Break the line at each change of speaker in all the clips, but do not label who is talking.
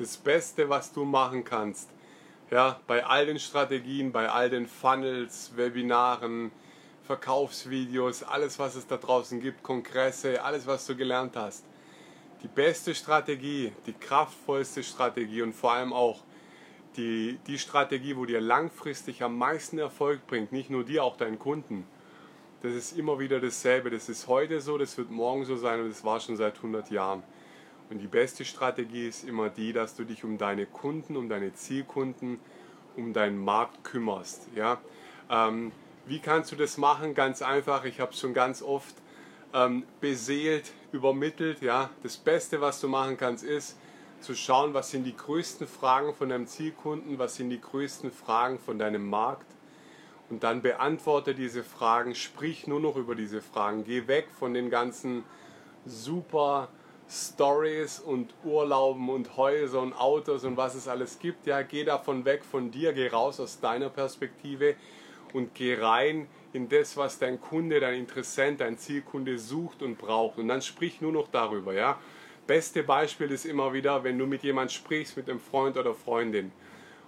das Beste, was du machen kannst. Ja, bei all den Strategien, bei all den Funnels, Webinaren, Verkaufsvideos, alles, was es da draußen gibt, Kongresse, alles, was du gelernt hast. Die beste Strategie, die kraftvollste Strategie und vor allem auch die, die Strategie, wo dir langfristig am meisten Erfolg bringt, nicht nur dir, auch deinen Kunden. Das ist immer wieder dasselbe. Das ist heute so, das wird morgen so sein und das war schon seit 100 Jahren. Und die beste Strategie ist immer die, dass du dich um deine Kunden, um deine Zielkunden, um deinen Markt kümmerst. Ja? Ähm, wie kannst du das machen? Ganz einfach. Ich habe es schon ganz oft ähm, beseelt, übermittelt. Ja? Das Beste, was du machen kannst, ist zu schauen, was sind die größten Fragen von deinem Zielkunden, was sind die größten Fragen von deinem Markt. Und dann beantworte diese Fragen, sprich nur noch über diese Fragen. Geh weg von den ganzen super Stories und Urlauben und Häuser und Autos und was es alles gibt. Ja, geh davon weg von dir, geh raus aus deiner Perspektive und geh rein in das, was dein Kunde, dein Interessent, dein Zielkunde sucht und braucht. Und dann sprich nur noch darüber. Ja, beste Beispiel ist immer wieder, wenn du mit jemand sprichst, mit einem Freund oder Freundin.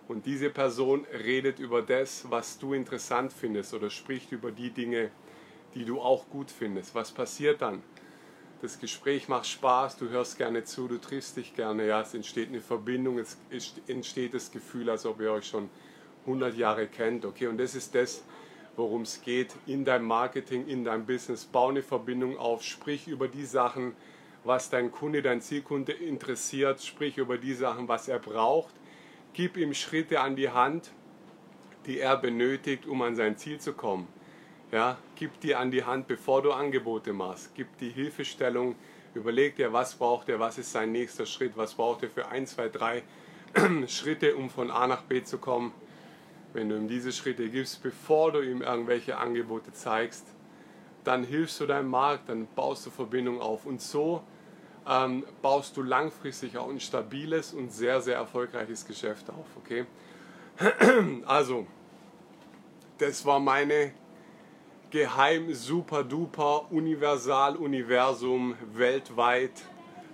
Und diese Person redet über das, was du interessant findest oder spricht über die Dinge, die du auch gut findest. Was passiert dann? Das Gespräch macht Spaß, du hörst gerne zu, du triffst dich gerne, ja, es entsteht eine Verbindung, es entsteht das Gefühl, als ob ihr euch schon 100 Jahre kennt, okay, und das ist das, worum es geht in deinem Marketing, in deinem Business. Bau eine Verbindung auf, sprich über die Sachen, was dein Kunde, dein Zielkunde interessiert, sprich über die Sachen, was er braucht, gib ihm Schritte an die Hand, die er benötigt, um an sein Ziel zu kommen. Ja, gib dir an die Hand, bevor du Angebote machst. Gib die Hilfestellung. Überleg dir, was braucht er, was ist sein nächster Schritt, was braucht er für ein, zwei, drei Schritte, um von A nach B zu kommen. Wenn du ihm diese Schritte gibst, bevor du ihm irgendwelche Angebote zeigst, dann hilfst du deinem Markt, dann baust du Verbindung auf. Und so ähm, baust du langfristig auch ein stabiles und sehr, sehr erfolgreiches Geschäft auf. Okay? Also, das war meine geheim, super duper, universal, Universum, weltweit,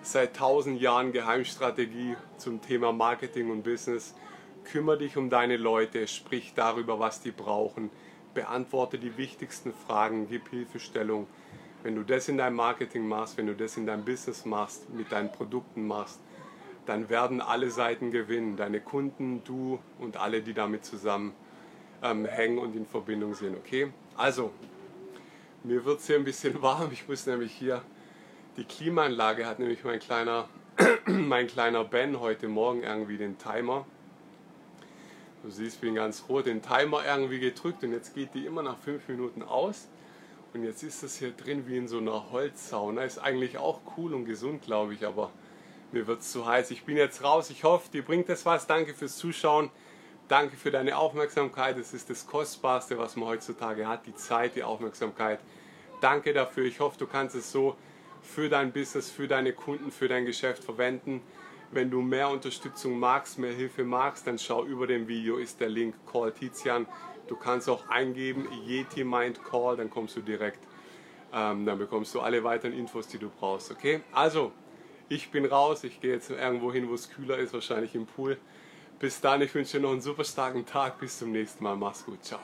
seit tausend Jahren Geheimstrategie zum Thema Marketing und Business. Kümmere dich um deine Leute, sprich darüber, was die brauchen, beantworte die wichtigsten Fragen, gib Hilfestellung. Wenn du das in deinem Marketing machst, wenn du das in deinem Business machst, mit deinen Produkten machst, dann werden alle Seiten gewinnen. Deine Kunden, du und alle, die damit zusammen ähm, und in Verbindung sind. Okay? Also, mir wird es hier ein bisschen warm. Ich muss nämlich hier, die Klimaanlage hat nämlich mein kleiner, mein kleiner Ben heute Morgen irgendwie den Timer. Du siehst, ich bin ganz rot, den Timer irgendwie gedrückt und jetzt geht die immer nach 5 Minuten aus. Und jetzt ist das hier drin wie in so einer Holzsauna. Ist eigentlich auch cool und gesund, glaube ich, aber mir wird es zu heiß. Ich bin jetzt raus. Ich hoffe, dir bringt das was. Danke fürs Zuschauen. Danke für deine Aufmerksamkeit. Es ist das Kostbarste, was man heutzutage hat, die Zeit, die Aufmerksamkeit. Danke dafür. Ich hoffe, du kannst es so für dein Business, für deine Kunden, für dein Geschäft verwenden. Wenn du mehr Unterstützung magst, mehr Hilfe magst, dann schau über dem Video ist der Link Call Tizian. Du kannst auch eingeben Yeti Mind Call, dann kommst du direkt, ähm, dann bekommst du alle weiteren Infos, die du brauchst. Okay? Also, ich bin raus. Ich gehe jetzt irgendwo hin, wo es kühler ist, wahrscheinlich im Pool. Bis dann, ich wünsche dir noch einen super starken Tag. Bis zum nächsten Mal. Mach's gut. Ciao.